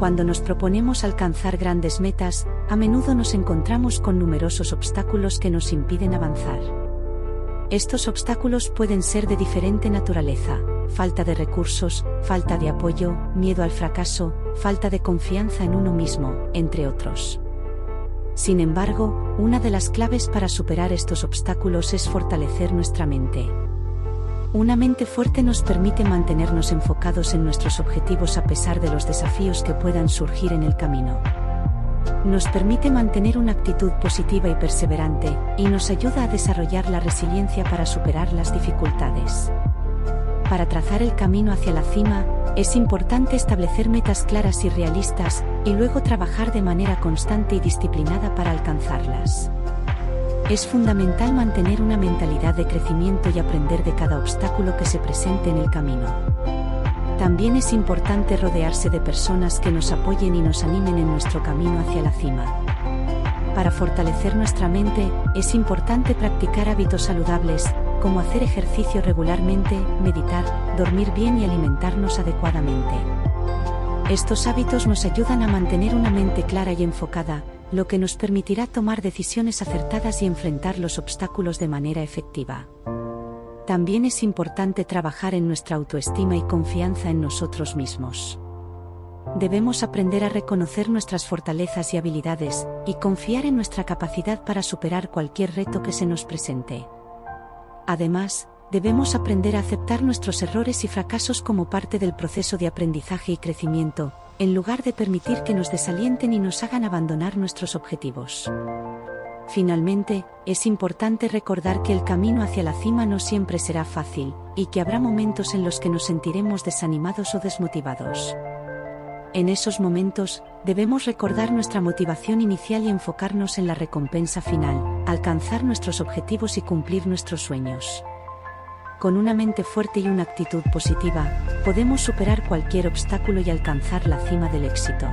Cuando nos proponemos alcanzar grandes metas, a menudo nos encontramos con numerosos obstáculos que nos impiden avanzar. Estos obstáculos pueden ser de diferente naturaleza, falta de recursos, falta de apoyo, miedo al fracaso, falta de confianza en uno mismo, entre otros. Sin embargo, una de las claves para superar estos obstáculos es fortalecer nuestra mente. Una mente fuerte nos permite mantenernos enfocados en nuestros objetivos a pesar de los desafíos que puedan surgir en el camino. Nos permite mantener una actitud positiva y perseverante, y nos ayuda a desarrollar la resiliencia para superar las dificultades. Para trazar el camino hacia la cima, es importante establecer metas claras y realistas, y luego trabajar de manera constante y disciplinada para alcanzarlas. Es fundamental mantener una mentalidad de crecimiento y aprender de cada obstáculo que se presente en el camino. También es importante rodearse de personas que nos apoyen y nos animen en nuestro camino hacia la cima. Para fortalecer nuestra mente, es importante practicar hábitos saludables, como hacer ejercicio regularmente, meditar, dormir bien y alimentarnos adecuadamente. Estos hábitos nos ayudan a mantener una mente clara y enfocada, lo que nos permitirá tomar decisiones acertadas y enfrentar los obstáculos de manera efectiva. También es importante trabajar en nuestra autoestima y confianza en nosotros mismos. Debemos aprender a reconocer nuestras fortalezas y habilidades, y confiar en nuestra capacidad para superar cualquier reto que se nos presente. Además, debemos aprender a aceptar nuestros errores y fracasos como parte del proceso de aprendizaje y crecimiento, en lugar de permitir que nos desalienten y nos hagan abandonar nuestros objetivos. Finalmente, es importante recordar que el camino hacia la cima no siempre será fácil, y que habrá momentos en los que nos sentiremos desanimados o desmotivados. En esos momentos, debemos recordar nuestra motivación inicial y enfocarnos en la recompensa final, alcanzar nuestros objetivos y cumplir nuestros sueños. Con una mente fuerte y una actitud positiva, podemos superar cualquier obstáculo y alcanzar la cima del éxito.